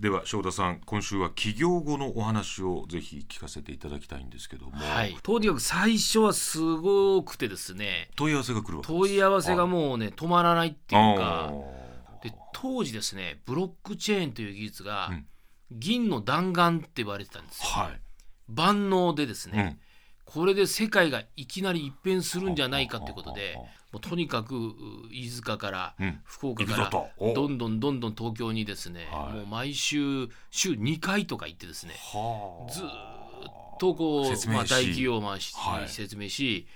では正田さん今週は起業後のお話をぜひ聞かせていただきたいんですけども、はい、とにかく最初はすごくてですね。問い合わせが来る問い合わせがもうね止まらないっていうか。あで当時ですねブロックチェーンという技術が、うん。銀の弾丸って言われてたんですよ。ーはい、万能でですね、うんこれで世界がいきなり一変するんじゃないかということでもうとにかくう飯塚からうん。福岡からどんどんどんどん東京にですね、はい。もう毎週週2回とか行ってですねはあ。ずーっとこう、まあ、大企業を回し、はい。説明し、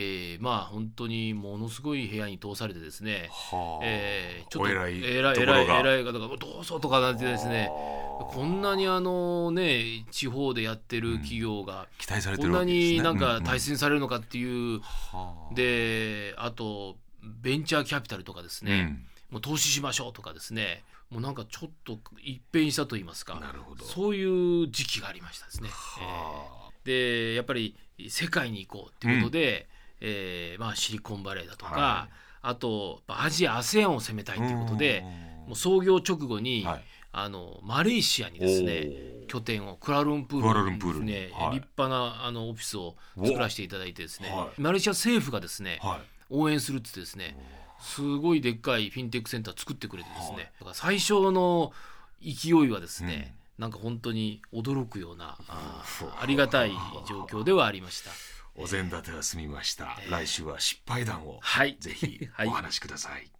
えーまあ本当にものすごい部屋に通されてですね、はあえーちょっとお偉い偉いい方がどうぞとかなんてですねこんなにあのね地方でやってる企業が、期待されてこんなになんかうん対戦されるのかっていう、はあ。であとベンチャーキャピタルとかですね、うん。もう投資しましょうとかですねもうなんかちょっと一変したと言いますかなるほど。そういう時期がありましたですね。はあ。えーでやっぱり世界に行こうっていうことで、えーまあ、シリコンバレーだとか、はあとアジア ASEAN を攻めたいということでうん。もう創業直後に、はい。あのマレーシアにですね拠点をクアラルンプールクアラルンプールに。ね、はい。立派なあのオフィスを作らせていただいてですね、はい。マレーシア政府がですね、はい。応援するってですねすごいでっかいフィンテックセンター作ってくれてですね、はい。だから最初の勢いはですね、なんか本当に驚くようなあーありがたい状況ではありました。お膳立ては済みました、来週は失敗談をはい。ぜひはいお話しください